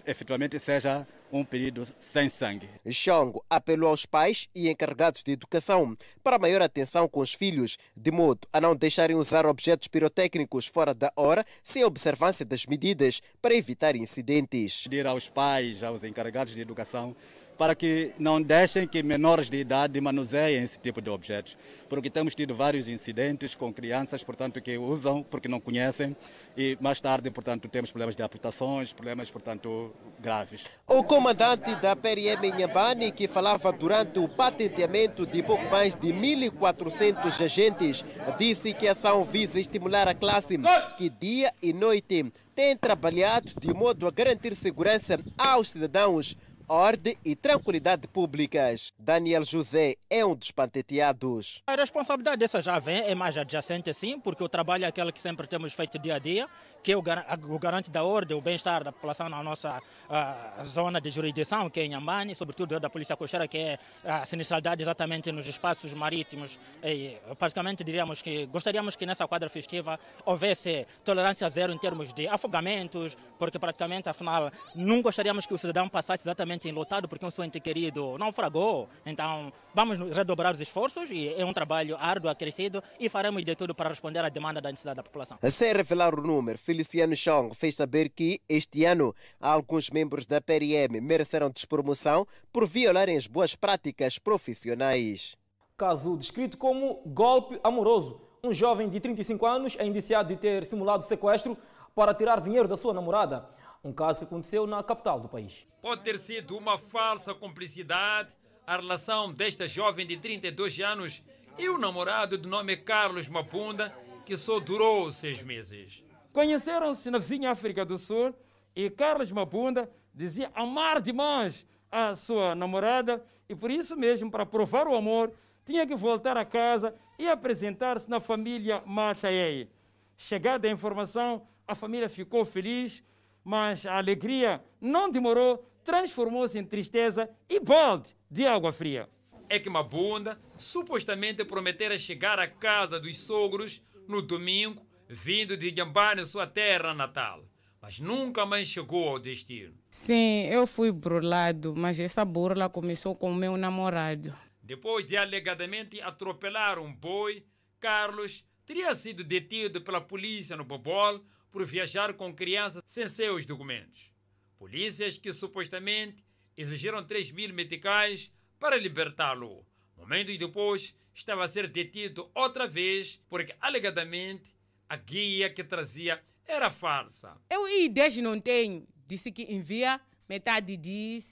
efetivamente seja um período sem sangue.
Xongo apelou aos pais e encarregados de educação para maior atenção com os filhos, de modo a não deixarem usar objetos pirotécnicos fora da hora, sem observância das medidas para evitar incidentes.
Pedir aos pais, aos encarregados de educação, para que não deixem que menores de idade manuseiem esse tipo de objetos, porque temos tido vários incidentes com crianças, portanto, que usam porque não conhecem. E mais tarde, portanto, temos problemas de amputações, problemas, portanto, graves.
O comandante da PRM Inhambane, que falava durante o patenteamento de pouco mais de 1.400 agentes, disse que a ação visa estimular a classe que dia e noite tem trabalhado de modo a garantir segurança aos cidadãos ordem e tranquilidade públicas. Daniel José é um dos patenteados.
A responsabilidade dessa já vem, é mais adjacente sim, porque o trabalho é aquele que sempre temos feito dia a dia, que é o, o garante da ordem, o bem-estar da população na nossa uh, zona de jurisdição, que é Amani, sobretudo da Polícia Costeira, que é a sinistralidade exatamente nos espaços marítimos. E, praticamente diríamos que gostaríamos que nessa quadra festiva houvesse tolerância zero em termos de afogamentos, porque praticamente, afinal, não gostaríamos que o cidadão passasse exatamente enlotado porque um seu ente querido naufragou. Então, vamos redobrar os esforços e é um trabalho árduo, acrescido e faremos de tudo para responder à demanda da necessidade da população.
Sem revelar o número, Feliciano Chong fez saber que este ano alguns membros da PRM mereceram despromoção por violarem as boas práticas profissionais.
Caso descrito como golpe amoroso. Um jovem de 35 anos é indiciado de ter simulado sequestro para tirar dinheiro da sua namorada. Um caso que aconteceu na capital do país.
Pode ter sido uma falsa cumplicidade a relação desta jovem de 32 anos e o namorado de nome Carlos Mapunda, que só durou seis meses. Conheceram-se na vizinha África do Sul e Carlos Mapunda dizia amar demais a sua namorada e por isso mesmo, para provar o amor, tinha que voltar a casa e apresentar-se na família Mataei. Chegada a informação, a família ficou feliz, mas a alegria não demorou, transformou-se em tristeza e balde de água fria. É que Mabunda supostamente prometera chegar à casa dos sogros no domingo vindo de Nhambane, sua terra natal, mas nunca mais chegou ao destino.
Sim, eu fui burlado, mas essa burla começou com o meu namorado.
Depois de alegadamente atropelar um boi, Carlos teria sido detido pela polícia no Bobol por viajar com crianças sem seus documentos. Polícias que supostamente exigiram 3 mil meticais para libertá-lo. Momentos depois, estava a ser detido outra vez porque alegadamente a guia que trazia era falsa.
Eu ideias não tenho. Disse que envia metade de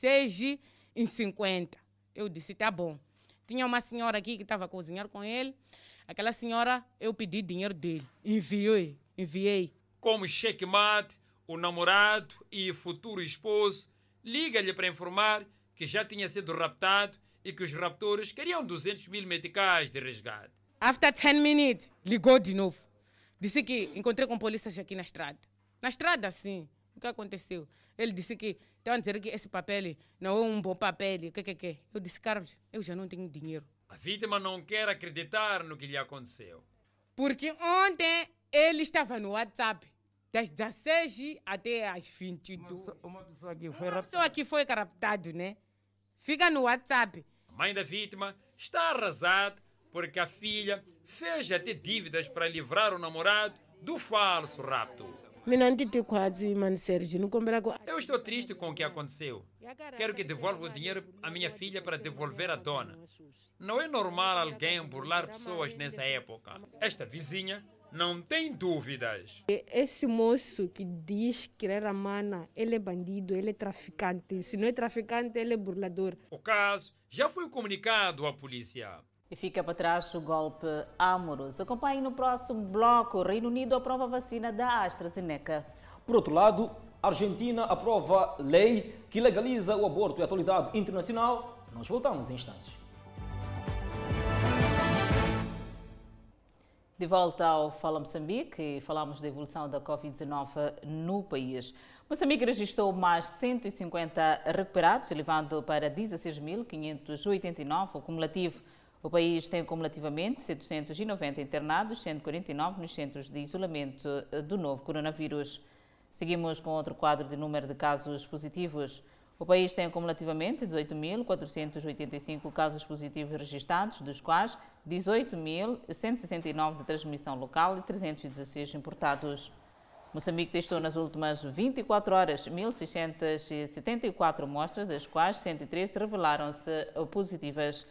6 em 50. Eu disse, tá bom. Tinha uma senhora aqui que estava a cozinhar com ele. Aquela senhora, eu pedi dinheiro dele. Enviei, enviei.
Como checkmate, o namorado e futuro esposo liga-lhe para informar que já tinha sido raptado e que os raptores queriam 200 mil meticais de resgate.
After 10 minutes, ligou de novo. Disse que encontrei com polícias aqui na estrada. Na estrada, sim. O que aconteceu? Ele disse que estavam dizendo que esse papel não é um bom papel. O que, que, que? Eu disse, Carlos, eu já não tenho dinheiro.
A vítima não quer acreditar no que lhe aconteceu.
Porque ontem ele estava no WhatsApp, das 16 até às 22.
Uma pessoa que foi
Uma pessoa que foi raptado, né? Fica no WhatsApp.
A mãe da vítima está arrasada porque a filha fez até dívidas para livrar o namorado do falso rapto. Eu estou triste com o que aconteceu. Quero que devolva o dinheiro à minha filha para devolver à dona. Não é normal alguém burlar pessoas nessa época. Esta vizinha não tem dúvidas.
Esse moço que diz que era mana, ele é bandido, ele é traficante. Se não é traficante, ele é burlador.
O caso já foi comunicado à polícia.
E fica para trás o golpe amoroso. Acompanhe no próximo bloco. Reino Unido aprova a vacina da AstraZeneca.
Por outro lado, A Argentina aprova lei que legaliza o aborto e a atualidade internacional. Nós voltamos em instantes.
De volta ao Fala Moçambique e falamos da evolução da Covid-19 no país. Moçambique registrou mais 150 recuperados, elevando para 16.589 o cumulativo. O país tem cumulativamente 790 internados, 149 nos centros de isolamento do novo coronavírus. Seguimos com outro quadro de número de casos positivos. O país tem cumulativamente 18.485 casos positivos registrados, dos quais 18.169 de transmissão local e 316 importados. Moçambique testou nas últimas 24 horas 1.674 amostras, das quais 103 revelaram-se positivas.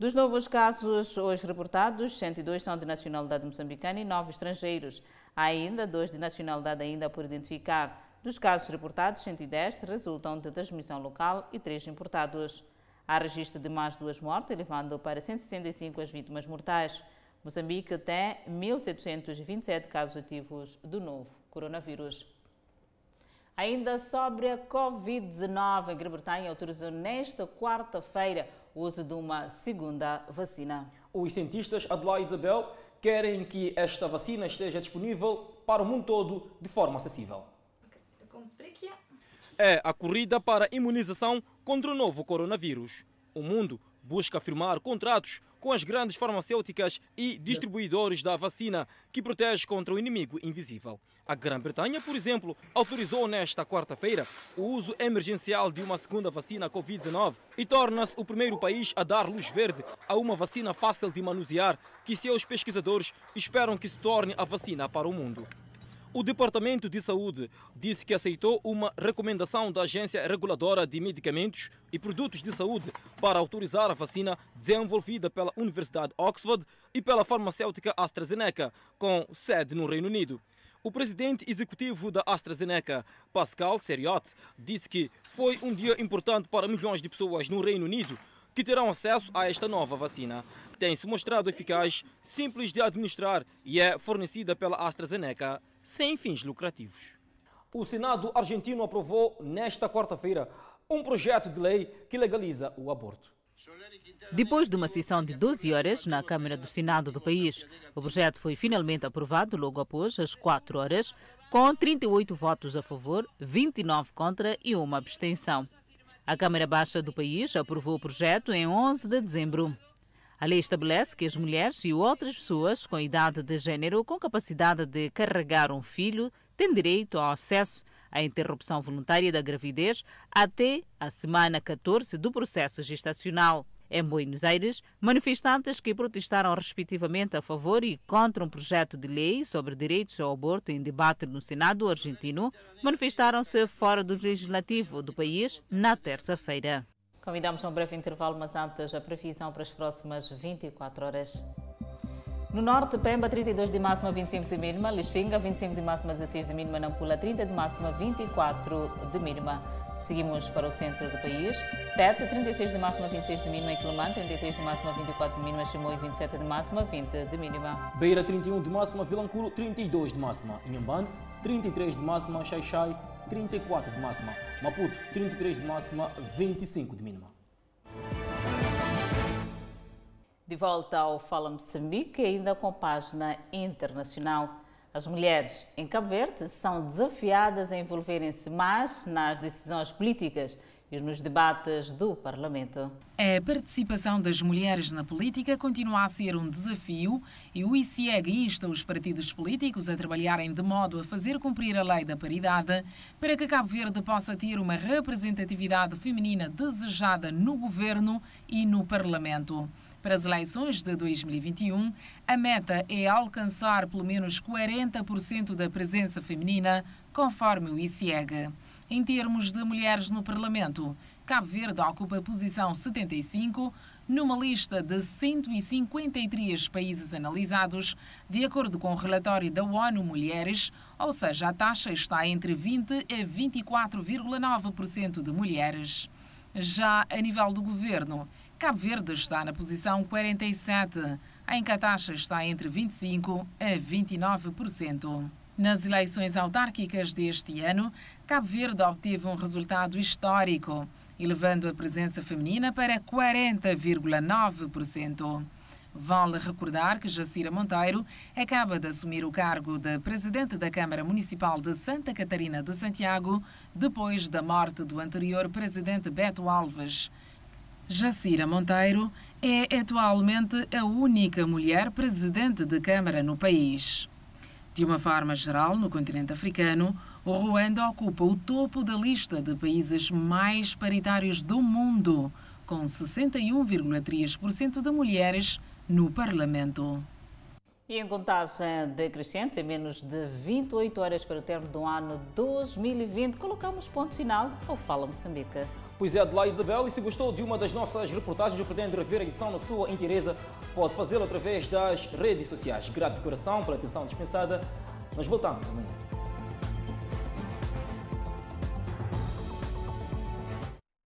Dos novos casos hoje reportados, 102 são de nacionalidade moçambicana e 9 estrangeiros. Há ainda dois de nacionalidade ainda por identificar. Dos casos reportados, 110 resultam de transmissão local e 3 importados. Há registro de mais duas mortes, elevando para 165 as vítimas mortais. Moçambique tem 1.727 casos ativos do novo coronavírus. Ainda sobre a Covid-19, a Grã-Bretanha autorizou nesta quarta-feira o uso de uma segunda vacina.
Os cientistas Adelaide Isabel querem que esta vacina esteja disponível para o mundo todo de forma acessível. É a corrida para a imunização contra o novo coronavírus. O mundo busca firmar contratos com as grandes farmacêuticas e distribuidores da vacina que protege contra o inimigo invisível. A Grã-Bretanha, por exemplo, autorizou nesta quarta-feira o uso emergencial de uma segunda vacina Covid-19 e torna-se o primeiro país a dar luz verde a uma vacina fácil de manusear que seus pesquisadores esperam que se torne a vacina para o mundo. O Departamento de Saúde disse que aceitou uma recomendação da Agência Reguladora de Medicamentos e Produtos de Saúde para autorizar a vacina desenvolvida pela Universidade Oxford e pela farmacêutica AstraZeneca, com sede no Reino Unido. O presidente executivo da AstraZeneca, Pascal Seriot, disse que foi um dia importante para milhões de pessoas no Reino Unido que terão acesso a esta nova vacina. Tem se mostrado eficaz, simples de administrar e é fornecida pela AstraZeneca sem fins lucrativos. O Senado argentino aprovou nesta quarta-feira um projeto de lei que legaliza o aborto.
Depois de uma sessão de 12 horas na Câmara do Senado do país, o projeto foi finalmente aprovado logo após as 4 horas, com 38 votos a favor, 29 contra e uma abstenção. A Câmara Baixa do país aprovou o projeto em 11 de dezembro. A lei estabelece que as mulheres e outras pessoas com idade de gênero com capacidade de carregar um filho têm direito ao acesso à interrupção voluntária da gravidez até a semana 14 do processo gestacional. Em Buenos Aires, manifestantes que protestaram respectivamente a favor e contra um projeto de lei sobre direitos ao aborto em debate no Senado argentino manifestaram-se fora do legislativo do país na terça-feira. Convidamos a um breve intervalo, mas antes a previsão para as próximas 24 horas. No norte, Pemba, 32 de máxima, 25 de mínima. Lixinga, 25 de máxima, 16 de mínima. Nampula, 30 de máxima, 24 de mínima. Seguimos para o centro do país. Tete, 36 de máxima, 26 de mínima. Quilomã, 33 de máxima, 24 de mínima. Chimoio, 27 de máxima, 20 de mínima.
Beira, 31 de máxima. Vilanculo, 32 de máxima. Inhambane, 33 de máxima. Xaixai, 34 de máxima. Maputo, 33 de máxima, 25 de mínima.
De volta ao Fala Moçambique, ainda com página internacional. As mulheres em Cabo Verde são desafiadas a envolverem-se mais nas decisões políticas e nos debates do Parlamento.
A participação das mulheres na política continua a ser um desafio e o ICIEG insta os partidos políticos a trabalharem de modo a fazer cumprir a lei da paridade para que Cabo Verde possa ter uma representatividade feminina desejada no governo e no Parlamento. Para as eleições de 2021, a meta é alcançar pelo menos 40% da presença feminina, conforme o ICIEG. Em termos de mulheres no Parlamento, Cabo Verde ocupa a posição 75 numa lista de 153 países analisados, de acordo com o relatório da ONU Mulheres, ou seja, a taxa está entre 20 a 24,9% de mulheres. Já a nível do governo, Cabo Verde está na posição 47, em que a taxa está entre 25% a 29%. Nas eleições autárquicas deste ano, Cabo Verde obteve um resultado histórico, elevando a presença feminina para 40,9%. Vale recordar que Jacira Monteiro acaba de assumir o cargo de presidente da Câmara Municipal de Santa Catarina de Santiago, depois da morte do anterior presidente Beto Alves. Jacira Monteiro é atualmente a única mulher presidente de Câmara no país. De uma forma geral, no continente africano, o Ruanda ocupa o topo da lista de países mais paritários do mundo, com 61,3% de mulheres no Parlamento.
E em contagem decrescente, em menos de 28 horas para o término do ano 2020, colocamos ponto final ao Fala Moçambique.
Pois é, Adelaide Isabel, e se gostou de uma das nossas reportagens ou pretende rever a edição na sua inteireza, pode fazê-lo através das redes sociais. Grato de coração pela atenção dispensada. Nós voltamos amanhã.